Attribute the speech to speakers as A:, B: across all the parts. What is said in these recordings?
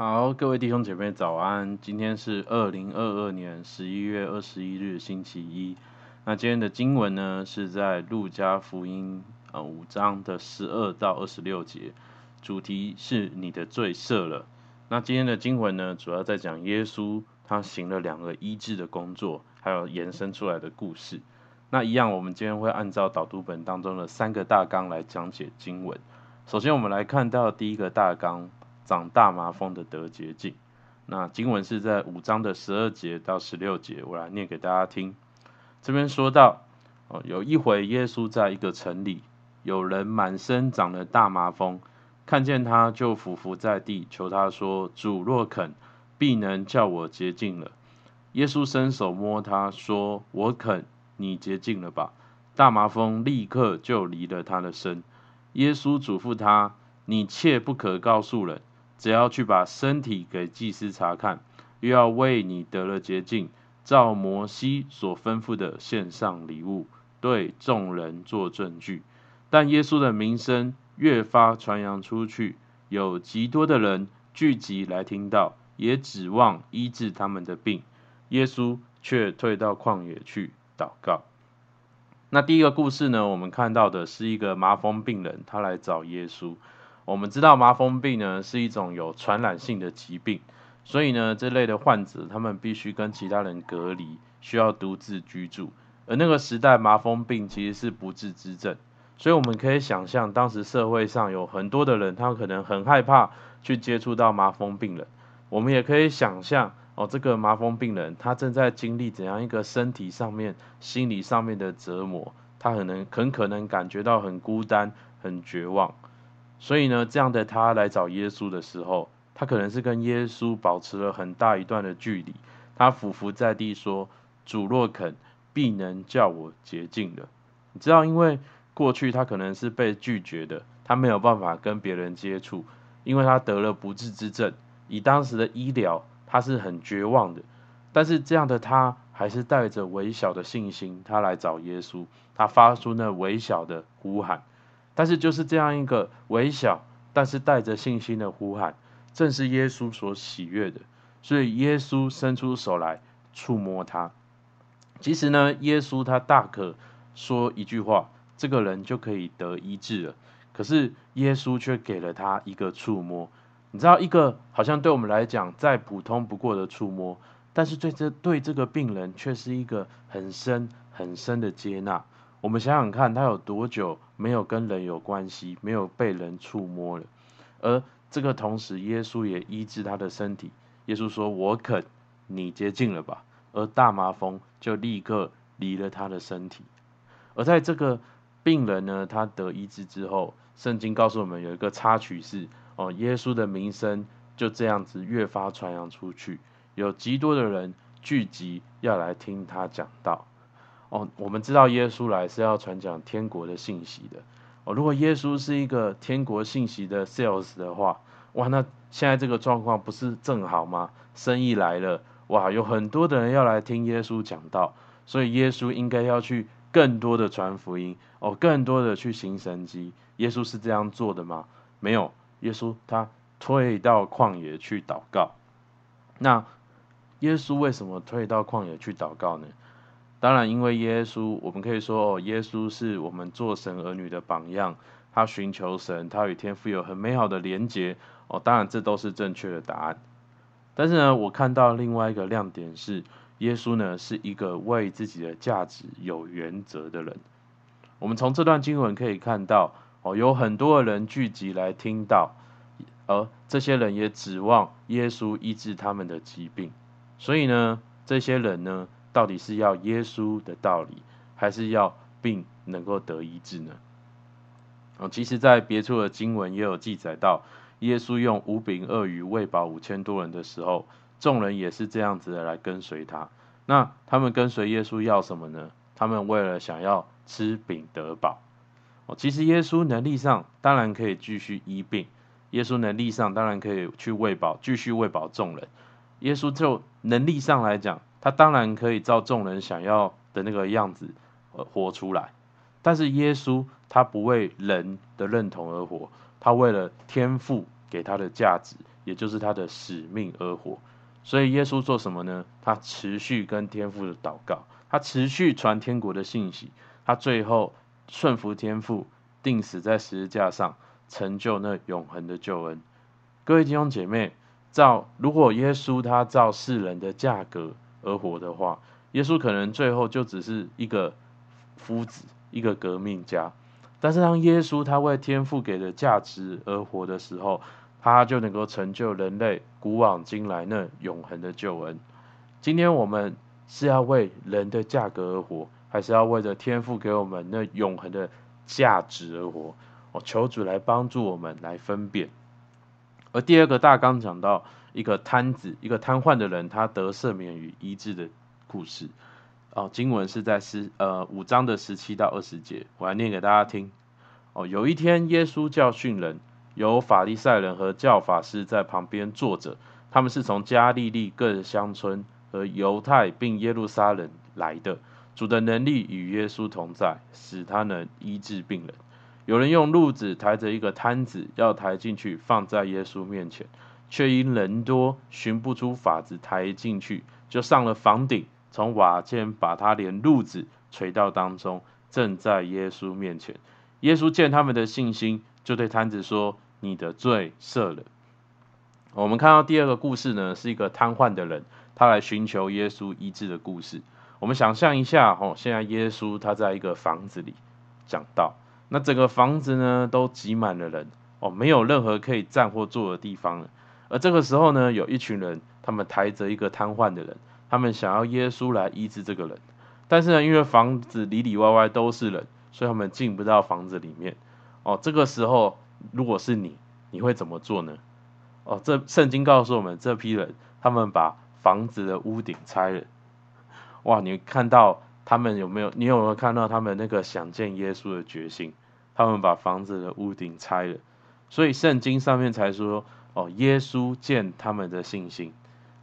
A: 好，各位弟兄姐妹早安。今天是二零二二年十一月二十一日，星期一。那今天的经文呢，是在路加福音呃五章的十二到二十六节，主题是你的罪赦了。那今天的经文呢，主要在讲耶稣他行了两个医治的工作，还有延伸出来的故事。那一样，我们今天会按照导读本当中的三个大纲来讲解经文。首先，我们来看到第一个大纲。长大麻风的得洁净。那经文是在五章的十二节到十六节，我来念给大家听。这边说到，哦，有一回耶稣在一个城里，有人满身长了大麻风，看见他就俯伏在地，求他说：“主若肯，必能叫我洁净了。”耶稣伸手摸他说：“我肯，你洁净了吧。”大麻风立刻就离了他的身。耶稣嘱咐他：“你切不可告诉人。”只要去把身体给祭司查看，又要为你得了洁净，照摩西所吩咐的献上礼物，对众人做证据。但耶稣的名声越发传扬出去，有极多的人聚集来听到，也指望医治他们的病。耶稣却退到旷野去祷告。那第一个故事呢，我们看到的是一个麻风病人，他来找耶稣。我们知道麻风病呢是一种有传染性的疾病，所以呢这类的患者他们必须跟其他人隔离，需要独自居住。而那个时代麻风病其实是不治之症，所以我们可以想象当时社会上有很多的人，他可能很害怕去接触到麻风病人。我们也可以想象哦，这个麻风病人他正在经历怎样一个身体上面、心理上面的折磨，他可能很可能感觉到很孤单、很绝望。所以呢，这样的他来找耶稣的时候，他可能是跟耶稣保持了很大一段的距离。他俯伏在地说：“主若肯，必能叫我洁净了。”你知道，因为过去他可能是被拒绝的，他没有办法跟别人接触，因为他得了不治之症。以当时的医疗，他是很绝望的。但是这样的他，还是带着微小的信心，他来找耶稣，他发出那微小的呼喊。但是就是这样一个微小，但是带着信心的呼喊，正是耶稣所喜悦的。所以耶稣伸出手来触摸他。其实呢，耶稣他大可说一句话，这个人就可以得医治了。可是耶稣却给了他一个触摸。你知道，一个好像对我们来讲再普通不过的触摸，但是对这对这个病人却是一个很深很深的接纳。我们想想看，他有多久没有跟人有关系，没有被人触摸了？而这个同时，耶稣也医治他的身体。耶稣说：“我肯，你接近了吧。”而大麻风就立刻离了他的身体。而在这个病人呢，他得医治之后，圣经告诉我们有一个插曲是：哦，耶稣的名声就这样子越发传扬出去，有极多的人聚集要来听他讲道。哦，我们知道耶稣来是要传讲天国的信息的。哦，如果耶稣是一个天国信息的 sales 的话，哇，那现在这个状况不是正好吗？生意来了，哇，有很多的人要来听耶稣讲道，所以耶稣应该要去更多的传福音，哦，更多的去行神迹。耶稣是这样做的吗？没有，耶稣他退到旷野去祷告。那耶稣为什么退到旷野去祷告呢？当然，因为耶稣，我们可以说哦，耶稣是我们做神儿女的榜样。他寻求神，他与天父有很美好的连结哦。当然，这都是正确的答案。但是呢，我看到另外一个亮点是，耶稣呢是一个为自己的价值有原则的人。我们从这段经文可以看到哦，有很多的人聚集来听到，而这些人也指望耶稣医治他们的疾病。所以呢，这些人呢。到底是要耶稣的道理，还是要病能够得医治呢？哦，其实，在别处的经文也有记载到，耶稣用五饼二鱼喂饱五千多人的时候，众人也是这样子的来跟随他。那他们跟随耶稣要什么呢？他们为了想要吃饼得饱。哦，其实耶稣能力上当然可以继续医病，耶稣能力上当然可以去喂饱，继续喂饱众人。耶稣就能力上来讲。他当然可以照众人想要的那个样子，呃，活出来，但是耶稣他不为人的认同而活，他为了天父给他的价值，也就是他的使命而活。所以耶稣做什么呢？他持续跟天父的祷告，他持续传天国的信息，他最后顺服天父，钉死在十字架上，成就那永恒的救恩。各位弟兄姐妹，照如果耶稣他照世人的价格而活的话，耶稣可能最后就只是一个夫子，一个革命家。但是当耶稣他为天父给的价值而活的时候，他就能够成就人类古往今来那永恒的救恩。今天我们是要为人的价格而活，还是要为着天父给我们那永恒的价值而活？我求主来帮助我们来分辨。而第二个大纲讲到一个瘫子，一个瘫痪的人，他得赦免与医治的故事。哦，经文是在十呃五章的十七到二十节，我来念给大家听。哦，有一天耶稣教训人。有法利赛人和教法师在旁边坐着，他们是从加利利各乡村和犹太并耶路撒冷来的。主的能力与耶稣同在，使他能医治病人。有人用褥子抬着一个摊子，要抬进去放在耶稣面前，却因人多，寻不出法子抬进去，就上了房顶，从瓦间把他连褥子垂到当中，正在耶稣面前。耶稣见他们的信心。就对摊子说：“你的罪赦了。”我们看到第二个故事呢，是一个瘫痪的人，他来寻求耶稣医治的故事。我们想象一下，哦，现在耶稣他在一个房子里讲道，那整个房子呢都挤满了人，哦，没有任何可以站或坐的地方了。而这个时候呢，有一群人，他们抬着一个瘫痪的人，他们想要耶稣来医治这个人，但是呢，因为房子里里外外都是人，所以他们进不到房子里面。哦，这个时候如果是你，你会怎么做呢？哦，这圣经告诉我们，这批人他们把房子的屋顶拆了。哇，你看到他们有没有？你有没有看到他们那个想见耶稣的决心？他们把房子的屋顶拆了，所以圣经上面才说，哦，耶稣见他们的信心。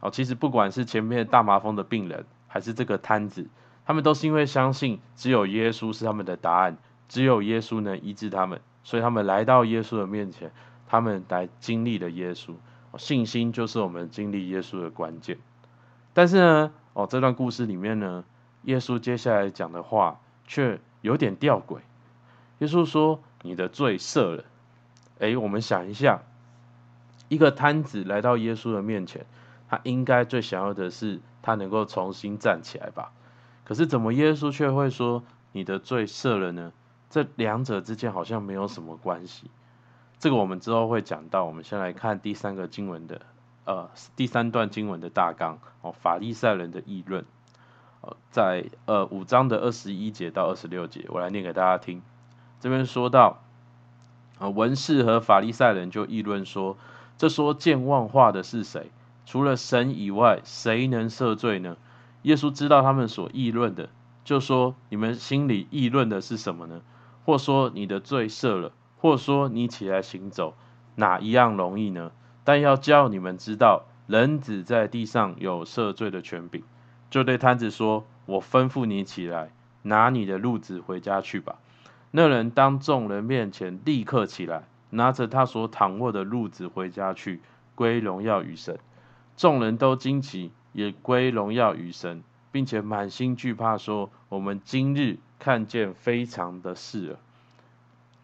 A: 哦，其实不管是前面大麻风的病人，还是这个瘫子，他们都是因为相信只有耶稣是他们的答案。只有耶稣能医治他们，所以他们来到耶稣的面前，他们来经历了耶稣。信心就是我们经历耶稣的关键。但是呢，哦，这段故事里面呢，耶稣接下来讲的话却有点吊诡。耶稣说：“你的罪赦了。”诶，我们想一下，一个瘫子来到耶稣的面前，他应该最想要的是他能够重新站起来吧？可是怎么耶稣却会说：“你的罪赦了呢？”这两者之间好像没有什么关系，这个我们之后会讲到。我们先来看第三个经文的，呃，第三段经文的大纲哦，法利赛人的议论，在呃五章的二十一节到二十六节，我来念给大家听。这边说到，啊，文士和法利赛人就议论说，这说健忘话的是谁？除了神以外，谁能赦罪呢？耶稣知道他们所议论的，就说，你们心里议论的是什么呢？或说你的罪赦了，或说你起来行走，哪一样容易呢？但要叫你们知道，人子在地上有赦罪的权柄。就对摊子说：“我吩咐你起来，拿你的褥子回家去吧。”那人当众人面前立刻起来，拿着他所躺卧的褥子回家去，归荣耀于神。众人都惊奇，也归荣耀于神，并且满心惧怕，说：“我们今日。”看见非常的事了，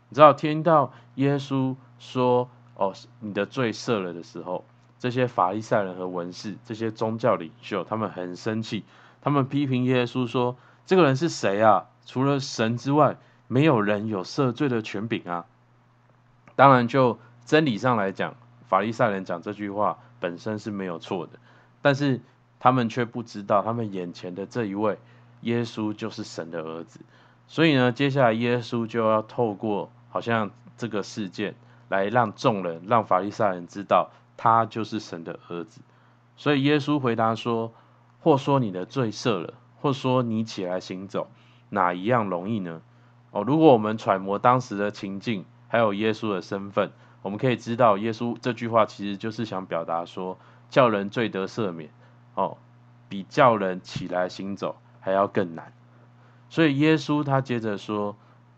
A: 你知道听到耶稣说：“哦，你的罪赦了”的时候，这些法利赛人和文士，这些宗教领袖，他们很生气，他们批评耶稣说：“这个人是谁啊？除了神之外，没有人有赦罪的权柄啊！”当然，就真理上来讲，法利赛人讲这句话本身是没有错的，但是他们却不知道，他们眼前的这一位。耶稣就是神的儿子，所以呢，接下来耶稣就要透过好像这个事件来让众人、让法利赛人知道他就是神的儿子。所以耶稣回答说：“或说你的罪赦了，或说你起来行走，哪一样容易呢？”哦，如果我们揣摩当时的情境，还有耶稣的身份，我们可以知道，耶稣这句话其实就是想表达说，叫人罪得赦免，哦，比叫人起来行走。还要更难，所以耶稣他接着说：“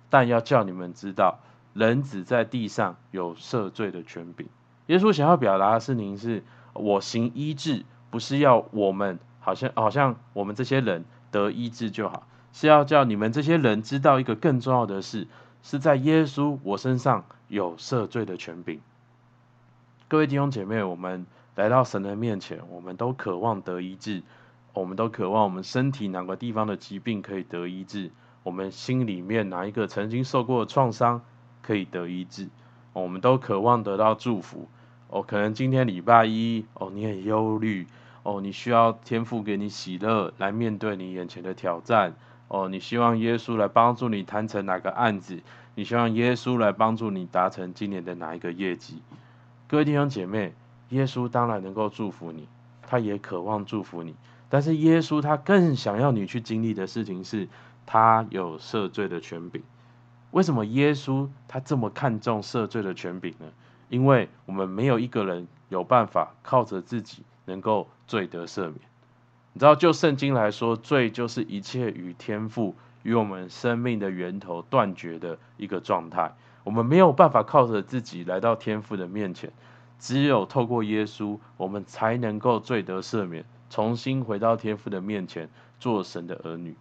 A: 但要叫你们知道，人子在地上有赦罪的权柄。”耶稣想要表达的事情是，我行医治，不是要我们好像好像我们这些人得医治就好，是要叫你们这些人知道一个更重要的事，是在耶稣我身上有赦罪的权柄。各位弟兄姐妹，我们来到神的面前，我们都渴望得医治，我们都渴望我们身体哪个地方的疾病可以得医治，我们心里面哪一个曾经受过创伤可以得医治，我们都渴望得到祝福。哦，可能今天礼拜一，哦，你很忧虑，哦，你需要天父给你喜乐来面对你眼前的挑战，哦，你希望耶稣来帮助你谈成哪个案子，你希望耶稣来帮助你达成今年的哪一个业绩。各位弟兄姐妹，耶稣当然能够祝福你，他也渴望祝福你，但是耶稣他更想要你去经历的事情是，他有赦罪的权柄。为什么耶稣他这么看重赦罪的权柄呢？因为我们没有一个人有办法靠着自己能够罪得赦免。你知道，就圣经来说，罪就是一切与天父与我们生命的源头断绝的一个状态。我们没有办法靠着自己来到天父的面前，只有透过耶稣，我们才能够罪得赦免，重新回到天父的面前，做神的儿女。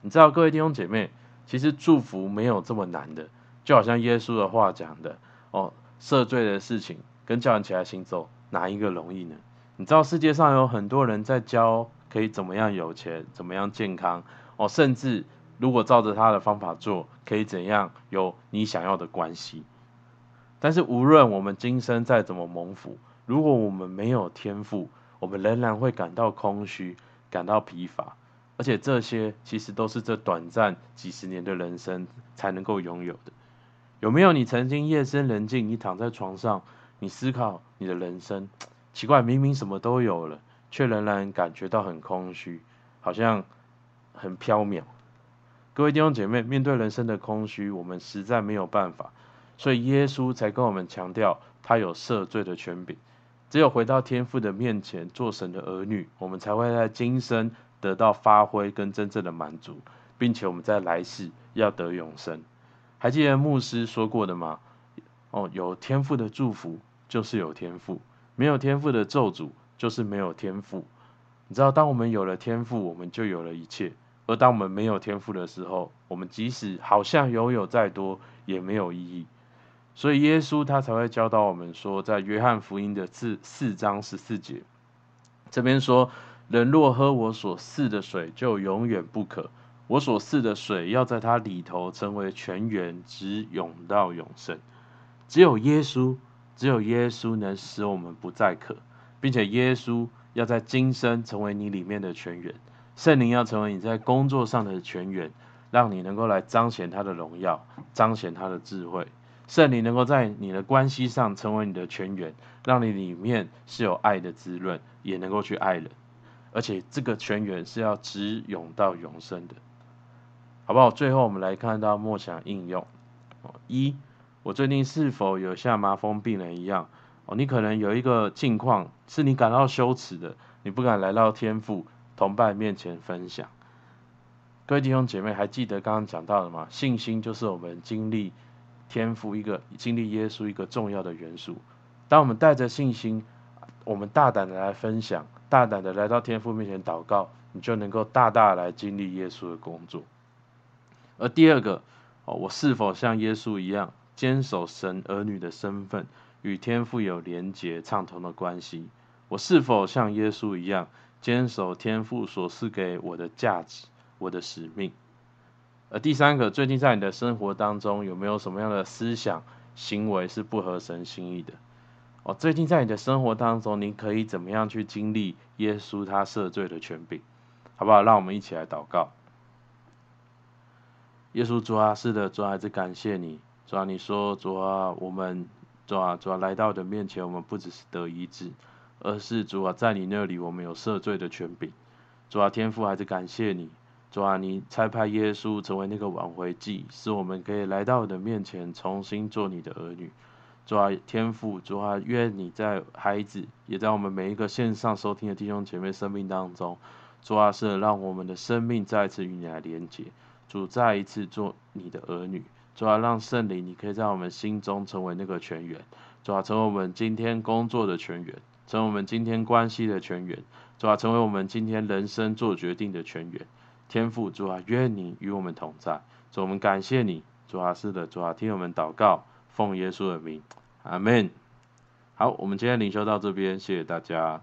A: 你知道，各位弟兄姐妹，其实祝福没有这么难的，就好像耶稣的话讲的哦。赦罪的事情跟叫人起来行走，哪一个容易呢？你知道世界上有很多人在教可以怎么样有钱，怎么样健康哦，甚至如果照着他的方法做，可以怎样有你想要的关系。但是无论我们今生再怎么蒙福，如果我们没有天赋，我们仍然会感到空虚，感到疲乏，而且这些其实都是这短暂几十年的人生才能够拥有的。有没有你曾经夜深人静，你躺在床上，你思考你的人生，奇怪，明明什么都有了，却仍然感觉到很空虚，好像很飘渺。各位弟兄姐妹，面对人生的空虚，我们实在没有办法，所以耶稣才跟我们强调，他有赦罪的权柄。只有回到天父的面前，做神的儿女，我们才会在今生得到发挥跟真正的满足，并且我们在来世要得永生。还记得牧师说过的吗？哦，有天赋的祝福就是有天赋，没有天赋的咒诅就是没有天赋。你知道，当我们有了天赋，我们就有了一切；而当我们没有天赋的时候，我们即使好像拥有再多，也没有意义。所以耶稣他才会教导我们说，在约翰福音的四四章十四节，这边说：人若喝我所赐的水，就永远不渴。我所赐的水要在它里头成为泉源，直涌到永生。只有耶稣，只有耶稣能使我们不再渴，并且耶稣要在今生成为你里面的泉源。圣灵要成为你在工作上的泉源，让你能够来彰显他的荣耀，彰显他的智慧。圣灵能够在你的关系上成为你的泉源，让你里面是有爱的滋润，也能够去爱人。而且这个泉源是要直涌到永生的。好不好？最后我们来看到默想应用。一，我最近是否有像麻风病人一样？哦，你可能有一个境况是你感到羞耻的，你不敢来到天父同伴面前分享。各位弟兄姐妹，还记得刚刚讲到的吗？信心就是我们经历天父一个经历耶稣一个重要的元素。当我们带着信心，我们大胆的来分享，大胆的来到天父面前祷告，你就能够大大来经历耶稣的工作。而第二个，哦，我是否像耶稣一样坚守神儿女的身份，与天父有连结畅通的关系？我是否像耶稣一样坚守天父所赐给我的价值、我的使命？而第三个，最近在你的生活当中有没有什么样的思想、行为是不合神心意的？哦，最近在你的生活当中，你可以怎么样去经历耶稣他赦罪的权柄？好不好？让我们一起来祷告。耶稣主啊，是的，主啊，还是感谢你，主啊，你说主啊，我们主啊，主啊，来到你的面前，我们不只是得医治，而是主啊，在你那里我们有赦罪的权柄。主啊，天父还是感谢你，主啊，你差派耶稣成为那个挽回祭，使我们可以来到你的面前，重新做你的儿女。主啊，天父，主啊，愿你在孩子，也在我们每一个线上收听的弟兄姐妹生命当中，主啊，是让我们的生命再次与你来连接。主再一次做你的儿女，主要让圣灵，你可以在我们心中成为那个泉源，主啊，成为我们今天工作的泉源，成为我们今天关系的泉源，主啊，成为我们今天人生做决定的泉源。天父，主啊，愿你与我们同在。主，我们感谢你。主啊，是的，主啊，听我们祷告，奉耶稣的名，阿门。好，我们今天灵修到这边，谢谢大家。